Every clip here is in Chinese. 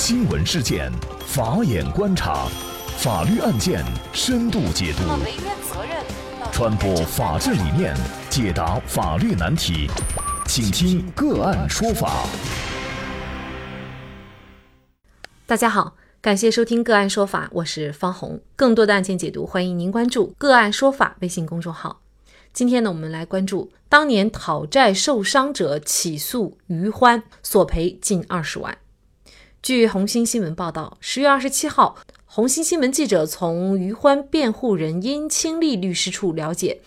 新闻事件，法眼观察，法律案件深度解读，传播法治理念，解答法律难题，请听个案说法。大家好，感谢收听个案说法，我是方红。更多的案件解读，欢迎您关注个案说法微信公众号。今天呢，我们来关注当年讨债受伤者起诉于欢，索赔近二十万。据红星新闻报道，十月二十七号，红星新闻记者从于欢辩护人殷清丽律师处了解，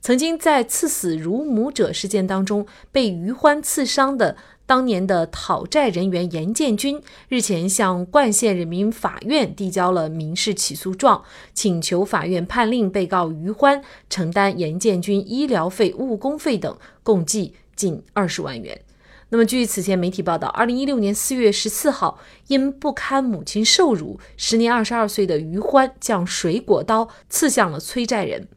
曾经在刺死乳母者事件当中被于欢刺伤的。当年的讨债人员严建军日前向冠县人民法院递交了民事起诉状，请求法院判令被告于欢承担严建军医疗费、误工费等共计近二十万元。那么，据此前媒体报道，二零一六年四月十四号，因不堪母亲受辱，时年二十二岁的于欢将水果刀刺向了催债人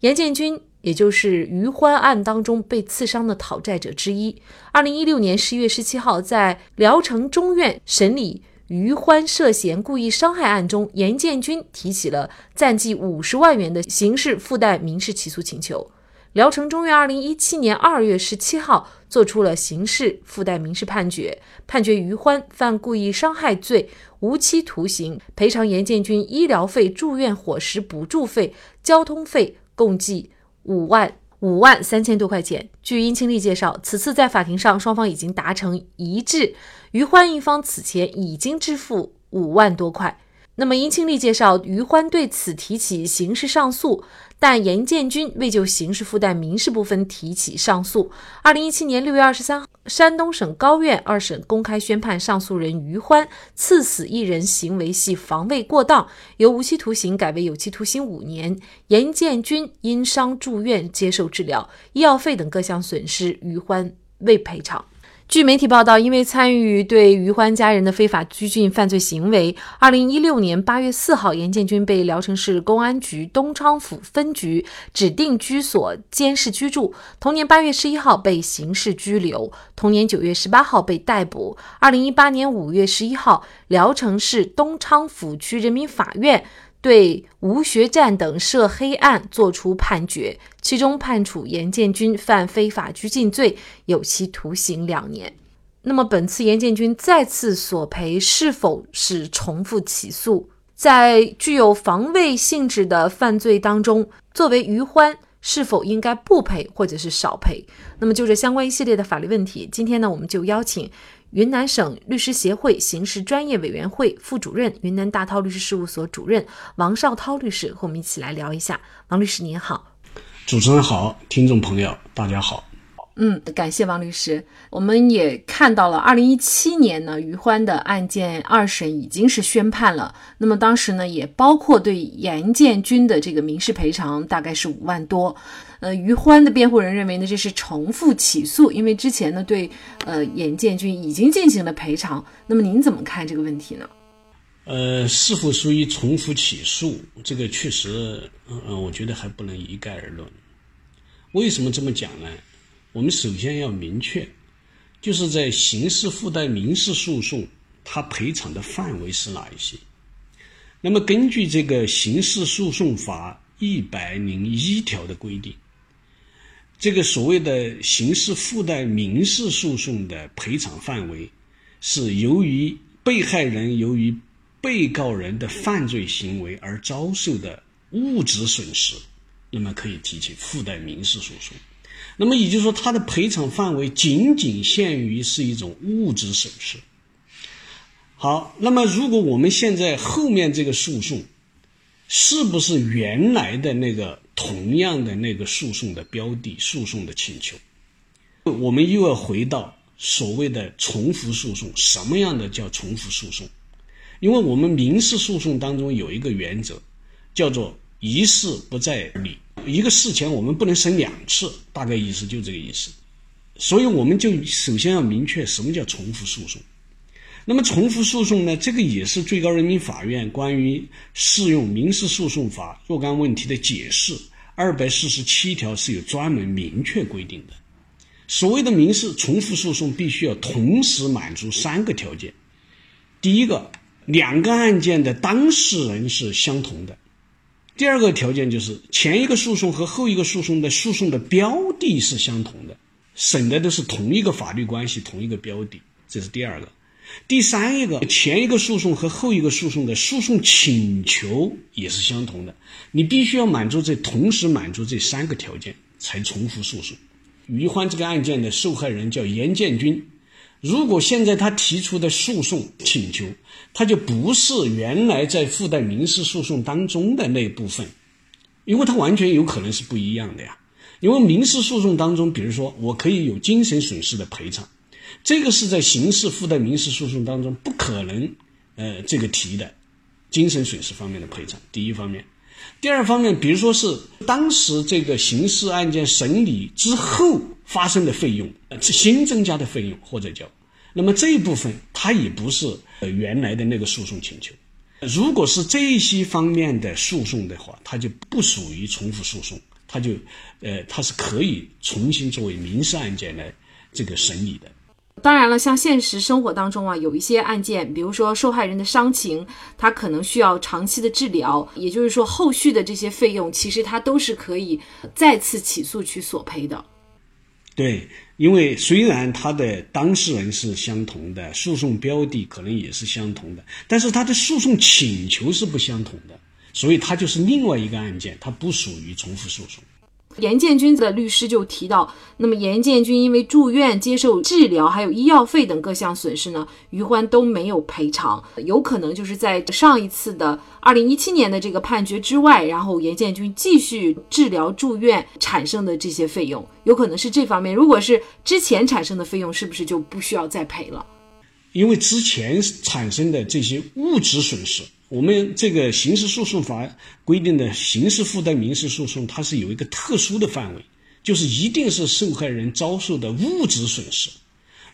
严建军。也就是于欢案当中被刺伤的讨债者之一。二零一六年十一月十七号，在聊城中院审理于欢涉嫌故意伤害案中，严建军提起了暂计五十万元的刑事附带民事起诉请求。聊城中院二零一七年二月十七号作出了刑事附带民事判决，判决于欢犯故意伤害罪，无期徒刑，赔偿严建军医疗费、住院伙食补助费、交通费共计。五万五万三千多块钱。据殷清丽介绍，此次在法庭上，双方已经达成一致，于欢一方此前已经支付五万多块。那么，殷清丽介绍，于欢对此提起刑事上诉，但严建军未就刑事附带民事部分提起上诉。二零一七年六月二十三号，山东省高院二审公开宣判，上诉人于欢刺死一人行为系防卫过当，由无期徒刑改为有期徒刑五年。严建军因伤住院接受治疗，医药费等各项损失，于欢未赔偿。据媒体报道，因为参与对于欢家人的非法拘禁犯罪行为，二零一六年八月四号，严建军被聊城市公安局东昌府分局指定居所监视居住。同年八月十一号被刑事拘留，同年九月十八号被逮捕。二零一八年五月十一号，聊城市东昌府区人民法院。对吴学占等涉黑案作出判决，其中判处严建军犯非法拘禁罪，有期徒刑两年。那么，本次严建军再次索赔是否是重复起诉？在具有防卫性质的犯罪当中，作为余欢，是否应该不赔或者是少赔？那么，就这相关一系列的法律问题，今天呢，我们就邀请。云南省律师协会刑事专业委员会副主任、云南大韬律师事务所主任王绍涛律师和我们一起来聊一下。王律师您好，主持人好，听众朋友大家好。嗯，感谢王律师。我们也看到了，二零一七年呢，于欢的案件二审已经是宣判了。那么当时呢，也包括对严建军的这个民事赔偿，大概是五万多。呃，于欢的辩护人认为呢，这是重复起诉，因为之前呢对呃严建军已经进行了赔偿。那么您怎么看这个问题呢？呃，是否属于重复起诉？这个确实，嗯，我觉得还不能一概而论。为什么这么讲呢？我们首先要明确，就是在刑事附带民事诉讼，它赔偿的范围是哪一些？那么根据这个刑事诉讼法一百零一条的规定，这个所谓的刑事附带民事诉讼的赔偿范围，是由于被害人由于被告人的犯罪行为而遭受的物质损失，那么可以提起附带民事诉讼。那么也就是说，它的赔偿范围仅仅限于是一种物质损失。好，那么如果我们现在后面这个诉讼，是不是原来的那个同样的那个诉讼的标的、诉讼的请求？我们又要回到所谓的重复诉讼，什么样的叫重复诉讼？因为我们民事诉讼当中有一个原则，叫做一事不再理。一个事前我们不能审两次，大概意思就这个意思。所以我们就首先要明确什么叫重复诉讼。那么重复诉讼呢？这个也是最高人民法院关于适用民事诉讼法若干问题的解释二百四十七条是有专门明确规定的。所谓的民事重复诉讼，必须要同时满足三个条件：第一个，两个案件的当事人是相同的；第二个条件就是前一个诉讼和后一个诉讼的诉讼的标的是相同的，审的都是同一个法律关系、同一个标的，这是第二个。第三一个，前一个诉讼和后一个诉讼的诉讼请求也是相同的，你必须要满足这同时满足这三个条件才重复诉讼。于欢这个案件的受害人叫严建军。如果现在他提出的诉讼请求，他就不是原来在附带民事诉讼当中的那部分，因为他完全有可能是不一样的呀。因为民事诉讼当中，比如说我可以有精神损失的赔偿，这个是在刑事附带民事诉讼当中不可能呃这个提的，精神损失方面的赔偿。第一方面，第二方面，比如说是当时这个刑事案件审理之后。发生的费用，新增加的费用或者叫，那么这一部分它也不是原来的那个诉讼请求。如果是这些方面的诉讼的话，它就不属于重复诉讼，它就呃它是可以重新作为民事案件来这个审理的。当然了，像现实生活当中啊，有一些案件，比如说受害人的伤情，他可能需要长期的治疗，也就是说后续的这些费用，其实他都是可以再次起诉去索赔的。对，因为虽然他的当事人是相同的，诉讼标的可能也是相同的，但是他的诉讼请求是不相同的，所以他就是另外一个案件，它不属于重复诉讼。严建军的律师就提到，那么严建军因为住院接受治疗，还有医药费等各项损失呢，于欢都没有赔偿，有可能就是在上一次的二零一七年的这个判决之外，然后严建军继续治疗住院产生的这些费用，有可能是这方面。如果是之前产生的费用，是不是就不需要再赔了？因为之前产生的这些物质损失。我们这个刑事诉讼法规定的刑事附带民事诉讼，它是有一个特殊的范围，就是一定是受害人遭受的物质损失。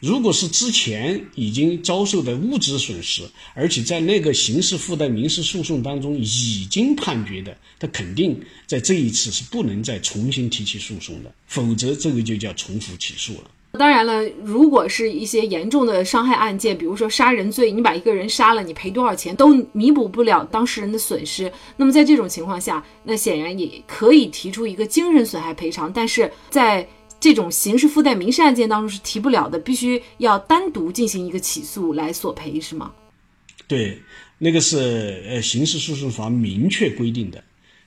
如果是之前已经遭受的物质损失，而且在那个刑事附带民事诉讼当中已经判决的，他肯定在这一次是不能再重新提起诉讼的，否则这个就叫重复起诉了。当然了，如果是一些严重的伤害案件，比如说杀人罪，你把一个人杀了，你赔多少钱都弥补不了当事人的损失。那么在这种情况下，那显然也可以提出一个精神损害赔偿。但是在这种刑事附带民事案件当中是提不了的，必须要单独进行一个起诉来索赔，是吗？对，那个是呃刑事诉讼法明确规定的，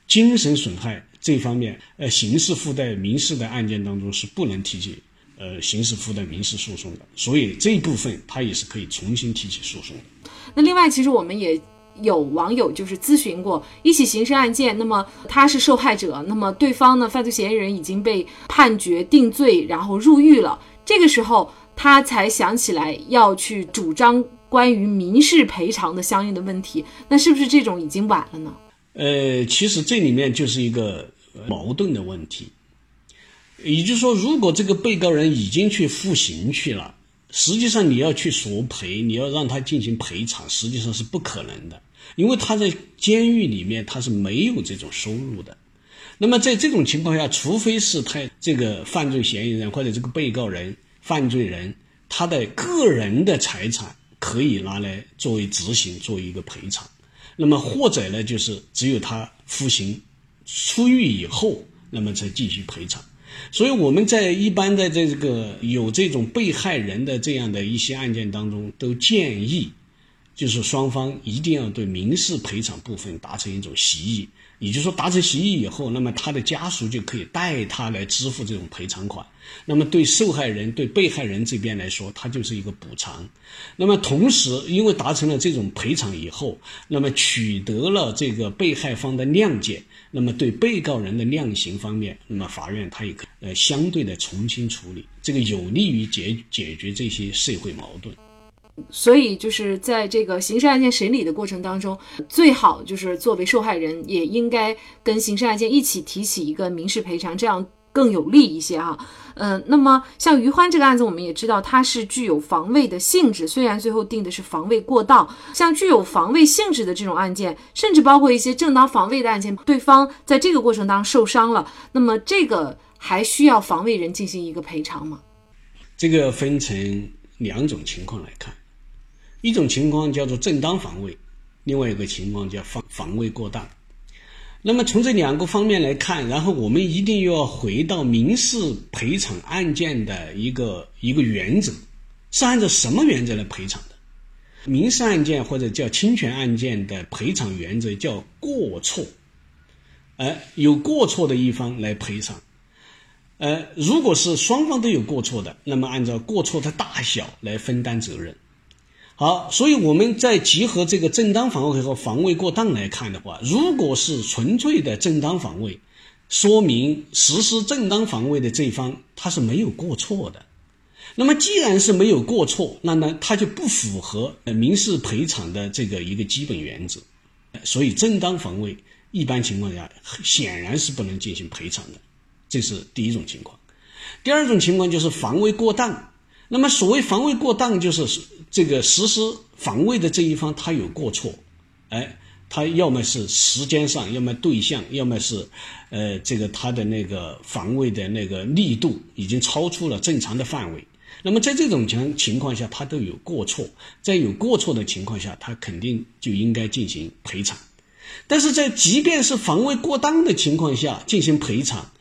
精神损害这方面，呃刑事附带民事的案件当中是不能提起。呃，刑事附带民事诉讼的，所以这一部分他也是可以重新提起诉讼的。那另外，其实我们也有网友就是咨询过一起刑事案件，那么他是受害者，那么对方呢，犯罪嫌疑人已经被判决定罪，然后入狱了，这个时候他才想起来要去主张关于民事赔偿的相应的问题，那是不是这种已经晚了呢？呃，其实这里面就是一个矛盾的问题。也就是说，如果这个被告人已经去服刑去了，实际上你要去索赔，你要让他进行赔偿，实际上是不可能的，因为他在监狱里面他是没有这种收入的。那么在这种情况下，除非是他这个犯罪嫌疑人或者这个被告人、犯罪人他的个人的财产可以拿来作为执行，作为一个赔偿。那么或者呢，就是只有他服刑出狱以后，那么才继续赔偿。所以我们在一般的这个有这种被害人的这样的一些案件当中，都建议，就是双方一定要对民事赔偿部分达成一种协议。也就是说，达成协议以后，那么他的家属就可以代他来支付这种赔偿款。那么对受害人、对被害人这边来说，他就是一个补偿。那么同时，因为达成了这种赔偿以后，那么取得了这个被害方的谅解，那么对被告人的量刑方面，那么法院他也可呃相对的从轻处理，这个有利于解解决这些社会矛盾。所以，就是在这个刑事案件审理的过程当中，最好就是作为受害人，也应该跟刑事案件一起提起一个民事赔偿，这样更有利一些哈。嗯，那么像于欢这个案子，我们也知道它是具有防卫的性质，虽然最后定的是防卫过当，像具有防卫性质的这种案件，甚至包括一些正当防卫的案件，对方在这个过程当中受伤了，那么这个还需要防卫人进行一个赔偿吗？这个分成两种情况来看。一种情况叫做正当防卫，另外一个情况叫防防卫过当。那么从这两个方面来看，然后我们一定要回到民事赔偿案件的一个一个原则，是按照什么原则来赔偿的？民事案件或者叫侵权案件的赔偿原则叫过错，呃，有过错的一方来赔偿，呃，如果是双方都有过错的，那么按照过错的大小来分担责任。好，所以我们在结合这个正当防卫和防卫过当来看的话，如果是纯粹的正当防卫，说明实施正当防卫的这一方他是没有过错的。那么既然是没有过错，那么他就不符合民事赔偿的这个一个基本原则。所以正当防卫一般情况下显然是不能进行赔偿的，这是第一种情况。第二种情况就是防卫过当。那么，所谓防卫过当，就是这个实施防卫的这一方他有过错，哎，他要么是时间上，要么对象，要么是，呃，这个他的那个防卫的那个力度已经超出了正常的范围。那么，在这种情情况下，他都有过错，在有过错的情况下，他肯定就应该进行赔偿。但是在即便是防卫过当的情况下进行赔偿，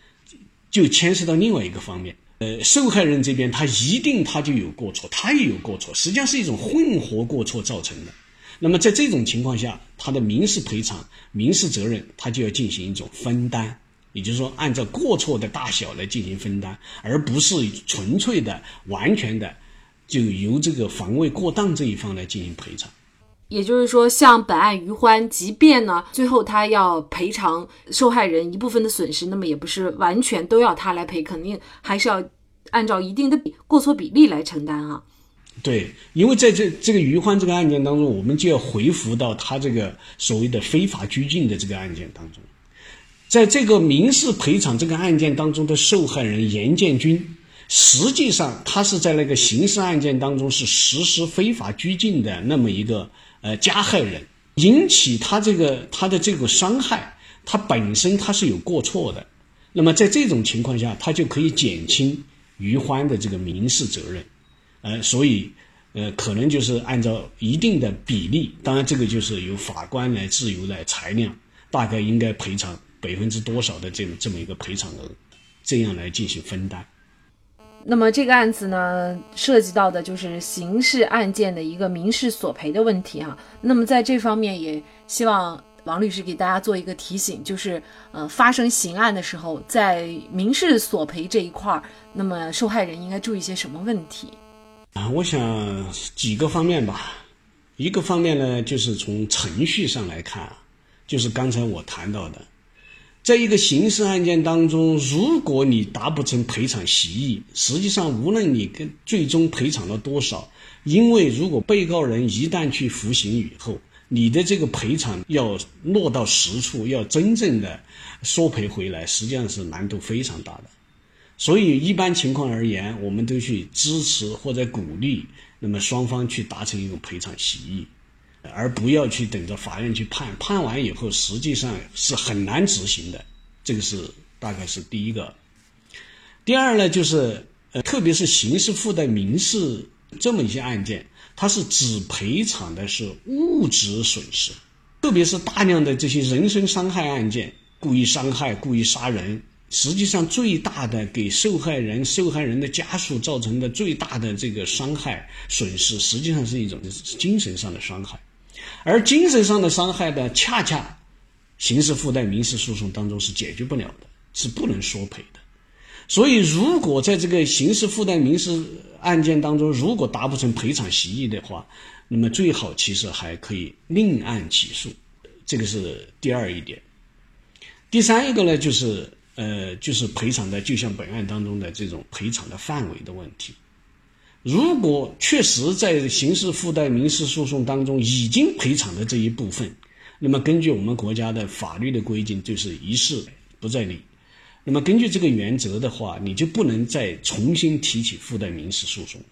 就牵涉到另外一个方面。呃，受害人这边他一定他就有过错，他也有过错，实际上是一种混合过错造成的。那么在这种情况下，他的民事赔偿、民事责任，他就要进行一种分担，也就是说按照过错的大小来进行分担，而不是纯粹的、完全的就由这个防卫过当这一方来进行赔偿。也就是说，像本案余欢，即便呢最后他要赔偿受害人一部分的损失，那么也不是完全都要他来赔，肯定还是要按照一定的比过错比例来承担啊。对，因为在这这个余欢这个案件当中，我们就要回复到他这个所谓的非法拘禁的这个案件当中，在这个民事赔偿这个案件当中的受害人严建军，实际上他是在那个刑事案件当中是实施非法拘禁的那么一个。呃，加害人引起他这个他的这个伤害，他本身他是有过错的，那么在这种情况下，他就可以减轻余欢的这个民事责任，呃，所以呃，可能就是按照一定的比例，当然这个就是由法官来自由来裁量，大概应该赔偿百分之多少的这这么一个赔偿额，这样来进行分担。那么这个案子呢，涉及到的就是刑事案件的一个民事索赔的问题哈。那么在这方面，也希望王律师给大家做一个提醒，就是呃，发生刑案的时候，在民事索赔这一块儿，那么受害人应该注意些什么问题？啊，我想几个方面吧。一个方面呢，就是从程序上来看，就是刚才我谈到的。在一个刑事案件当中，如果你达不成赔偿协议，实际上无论你跟最终赔偿了多少，因为如果被告人一旦去服刑以后，你的这个赔偿要落到实处，要真正的索赔回来，实际上是难度非常大的。所以一般情况而言，我们都去支持或者鼓励，那么双方去达成一种赔偿协议。而不要去等着法院去判，判完以后实际上是很难执行的，这个是大概是第一个。第二呢，就是呃，特别是刑事附带民事这么一些案件，它是只赔偿的是物质损失，特别是大量的这些人身伤害案件，故意伤害、故意杀人，实际上最大的给受害人、受害人的家属造成的最大的这个伤害损失，实际上是一种精神上的伤害。而精神上的伤害呢，恰恰刑事附带民事诉讼当中是解决不了的，是不能索赔的。所以，如果在这个刑事附带民事案件当中，如果达不成赔偿协议的话，那么最好其实还可以另案起诉，这个是第二一点。第三一个呢，就是呃，就是赔偿的，就像本案当中的这种赔偿的范围的问题。如果确实在刑事附带民事诉讼当中已经赔偿的这一部分，那么根据我们国家的法律的规定，就是一事不再理。那么根据这个原则的话，你就不能再重新提起附带民事诉讼了。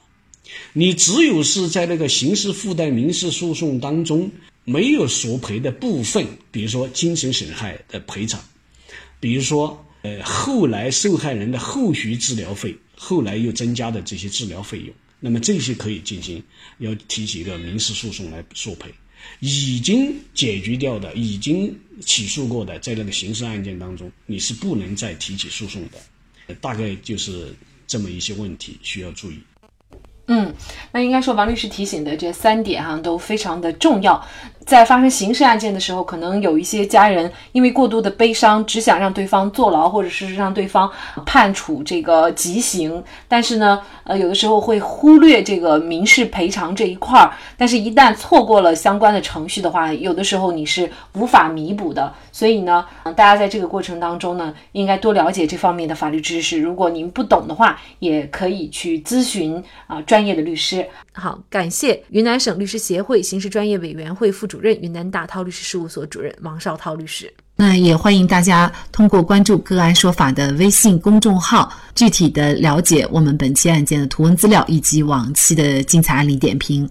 你只有是在那个刑事附带民事诉讼当中没有索赔的部分，比如说精神损害的赔偿，比如说呃后来受害人的后续治疗费。后来又增加的这些治疗费用，那么这些可以进行，要提起一个民事诉讼来索赔。已经解决掉的、已经起诉过的，在那个刑事案件当中，你是不能再提起诉讼的。大概就是这么一些问题需要注意。嗯，那应该说王律师提醒的这三点哈都非常的重要。在发生刑事案件的时候，可能有一些家人因为过度的悲伤，只想让对方坐牢，或者是让对方判处这个极刑。但是呢，呃，有的时候会忽略这个民事赔偿这一块儿。但是，一旦错过了相关的程序的话，有的时候你是无法弥补的。所以呢，大家在这个过程当中呢，应该多了解这方面的法律知识。如果您不懂的话，也可以去咨询啊专业的律师。好，感谢云南省律师协会刑事专业委员会副主主任、云南大韬律师事务所主任王绍涛律师。那也欢迎大家通过关注“个案说法”的微信公众号，具体的了解我们本期案件的图文资料以及往期的精彩案例点评。